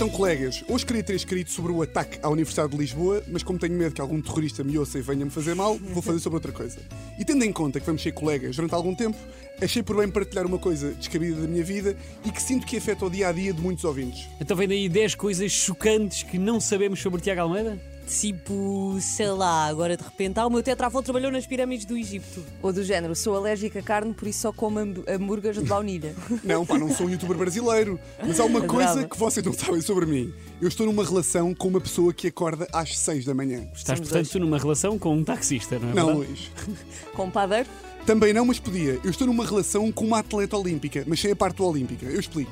Então, colegas, hoje queria ter escrito sobre o ataque à Universidade de Lisboa, mas como tenho medo que algum terrorista me ouça e venha-me fazer mal, vou fazer sobre outra coisa. E tendo em conta que vamos ser colegas durante algum tempo, achei por bem partilhar uma coisa descabida da minha vida e que sinto que afeta o dia a dia de muitos ouvintes. Então vem daí 10 coisas chocantes que não sabemos sobre Tiago Almeida? Tipo, sei lá, agora de repente, ah, o meu tetravô trabalhou nas pirâmides do Egito. Ou do género, sou alérgica a carne, por isso só como hamb- hambúrgueres de baunilha. Não, pá, não sou um youtuber brasileiro, mas há uma coisa Adorava. que vocês não sabem sobre mim. Eu estou numa relação com uma pessoa que acorda às 6 da manhã. Estás, Somos portanto, numa relação com um taxista, não é Não, verdade? Luís. Com um padeiro? Também não, mas podia. Eu estou numa relação com uma atleta olímpica, mas sem a parte olímpica. Eu explico.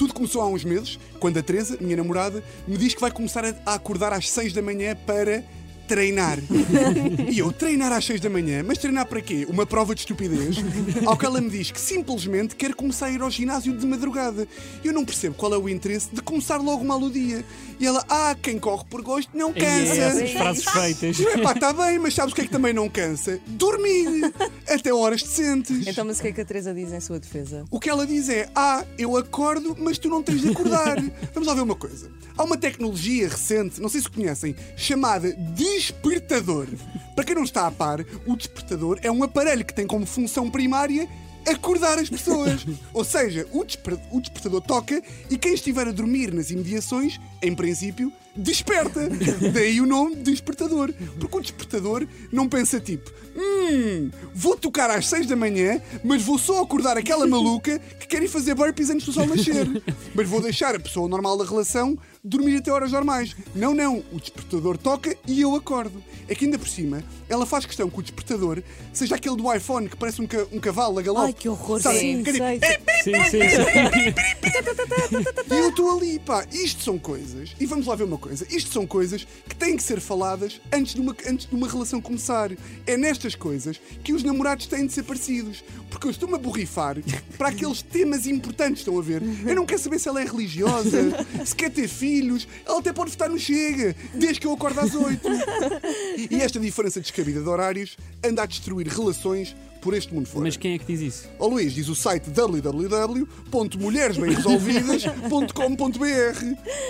Tudo começou há uns meses, quando a Teresa, minha namorada, me diz que vai começar a acordar às 6 da manhã para treinar. E eu, treinar às 6 da manhã? Mas treinar para quê? Uma prova de estupidez? Ao que ela me diz que simplesmente quer começar a ir ao ginásio de madrugada. Eu não percebo qual é o interesse de começar logo mal o dia. E ela, ah, quem corre por gosto não E é cansa. essas frases feitas. Epá, está bem, mas sabes o que é que também não cansa? Dormir! Até horas decentes. Então, mas o que é que a Teresa diz em sua defesa? O que ela diz é: Ah, eu acordo, mas tu não tens de acordar. Vamos lá ver uma coisa. Há uma tecnologia recente, não sei se conhecem, chamada despertador. Para quem não está a par, o despertador é um aparelho que tem como função primária acordar as pessoas. Ou seja, o, desper- o despertador toca e quem estiver a dormir nas imediações, em princípio, desperta. Daí o nome despertador. Porque o despertador não pensa tipo, hum, vou tocar às 6 da manhã, mas vou só acordar aquela maluca que quer ir fazer burpees antes do sol nascer. Mas vou deixar a pessoa normal da relação dormir até horas normais. Não, não, o despertador toca e eu acordo. É que ainda por cima, ela faz questão que o despertador seja aquele do iPhone que parece um, ca- um cavalo a galope. Ai, que horror, Sabe? sim, Que é tipo, sei. Sim, sim, sim. E eu estou ali, pá, isto são coisas, e vamos lá ver uma coisa, isto são coisas que têm que ser faladas antes de uma, antes de uma relação começar. É nestas coisas que os namorados têm de ser parecidos. Porque eu estou-me a borrifar para aqueles temas importantes, estão a ver? Eu não quero saber se ela é religiosa, se quer ter filhos, ela até pode votar no Chega, desde que eu acordo às oito. E esta diferença descabida de horários anda a destruir relações por este mundo fora. Mas quem é que diz isso? Ó Luís, diz o site www.mulheresbemresolvidas.com.br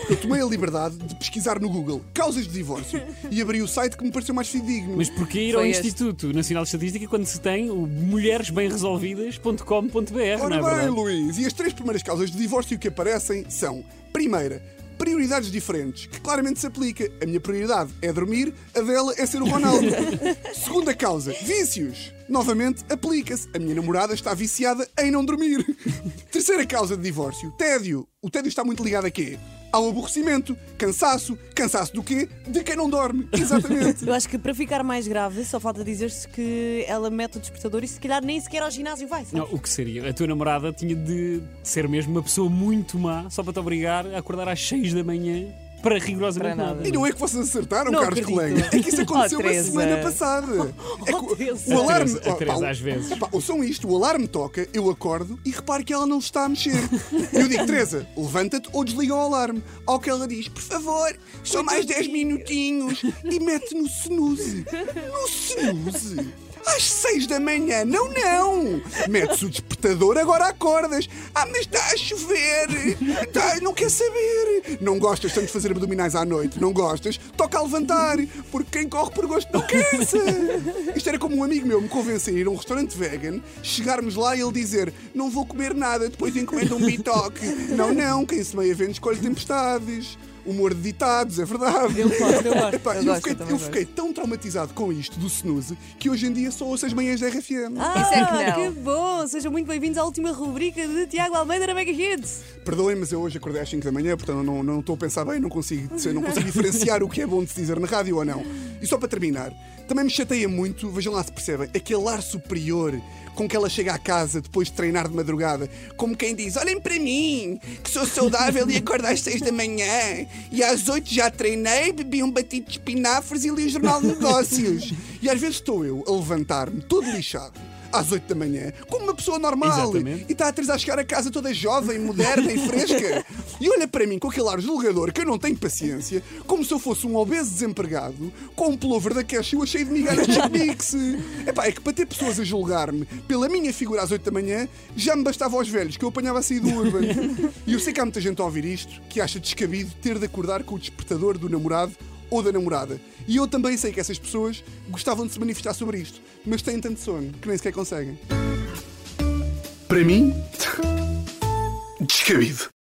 Eu tomei a liberdade de pesquisar no Google causas de divórcio e abri o site que me pareceu mais fidedigno. Mas porquê ir ao Foi este. Instituto Nacional de Estatística quando se tem o mulheresbemresolvidas.com.br, não é Ora bem, verdade? Luís, e as três primeiras causas de divórcio que aparecem são: primeira, prioridades diferentes, que claramente se aplica. A minha prioridade é dormir, a dela é ser o Ronaldo. Segunda causa, vícios. Novamente, aplica-se. A minha namorada está viciada em não dormir. Terceira causa de divórcio, tédio. O tédio está muito ligado a quê? Ao aborrecimento, cansaço. Cansaço do quê? De quem não dorme. Exatamente. Eu acho que para ficar mais grave, só falta dizer-se que ela mete o despertador e se calhar nem sequer ao ginásio vai. Não, o que seria? A tua namorada tinha de ser mesmo uma pessoa muito má só para te obrigar a acordar às 6 da manhã para rigorosamente Para nada. nada. E não é que vocês acertaram, Não caros acredito. colegas. É que isso aconteceu Oh, a Teresa. semana passada. É que o- alarme. A Teresa- a oh, Teresa pá, às vezes. Pá, ouçam isto: o alarme toca, eu acordo e reparo que ela não está a mexer. Eu digo, Teresa, levanta-te ou desliga o alarme. Ao que ela diz, por favor, só mais 10 minutinhos. E mete no snooze. No snooze. Às seis da manhã, não, não! Metes o despertador, agora acordas. Ah, mas está a chover! Tá, não quer saber! Não gostas tanto de fazer abdominais à noite, não gostas? Toca a levantar, porque quem corre por gosto não cansa! Isto era como um amigo meu me convencer a ir a um restaurante vegan, chegarmos lá e ele dizer: Não vou comer nada, depois encomenda um bitoque. Não, não, quem se meia vende escolhe tempestades. Humor de ditados, é verdade. Eu gosto, eu gosto. Epá, Eu eu, gosto, fiquei, eu fiquei tão traumatizado com isto do snooze que hoje em dia só ouço as manhãs da RFM. Ah, Isso é que não. bom! Sejam muito bem-vindos à última rubrica de Tiago Almeida na Mega Hits. Perdoem, mas eu hoje acordei às 5 da manhã, portanto não, não estou a pensar bem, não consigo, não consigo diferenciar o que é bom de se dizer na rádio ou não. E só para terminar, também me chateia muito, vejam lá se percebem, aquele ar superior com que ela chega à casa depois de treinar de madrugada, como quem diz: Olhem para mim, que sou saudável e acordo às 6 da manhã. E às 8 já treinei, bebi um batido de espinafres e li o Jornal de Negócios. e às vezes estou eu a levantar-me todo lixado. Às 8 da manhã, como uma pessoa normal. Exatamente. E está a Teresa a chegar a casa toda jovem, moderna e fresca. E olha para mim com aquele ar julgador que eu não tenho paciência, como se eu fosse um obeso desempregado com um pullover da Cashew cheio de migalhas de mix. Epá, é que para ter pessoas a julgar-me pela minha figura às 8 da manhã, já me bastava aos velhos que eu apanhava a sair do Urban. E eu sei que há muita gente a ouvir isto que acha descabido ter de acordar com o despertador do namorado ou da namorada. E eu também sei que essas pessoas gostavam de se manifestar sobre isto, mas têm tanto sono que nem sequer conseguem. Para mim, descabido.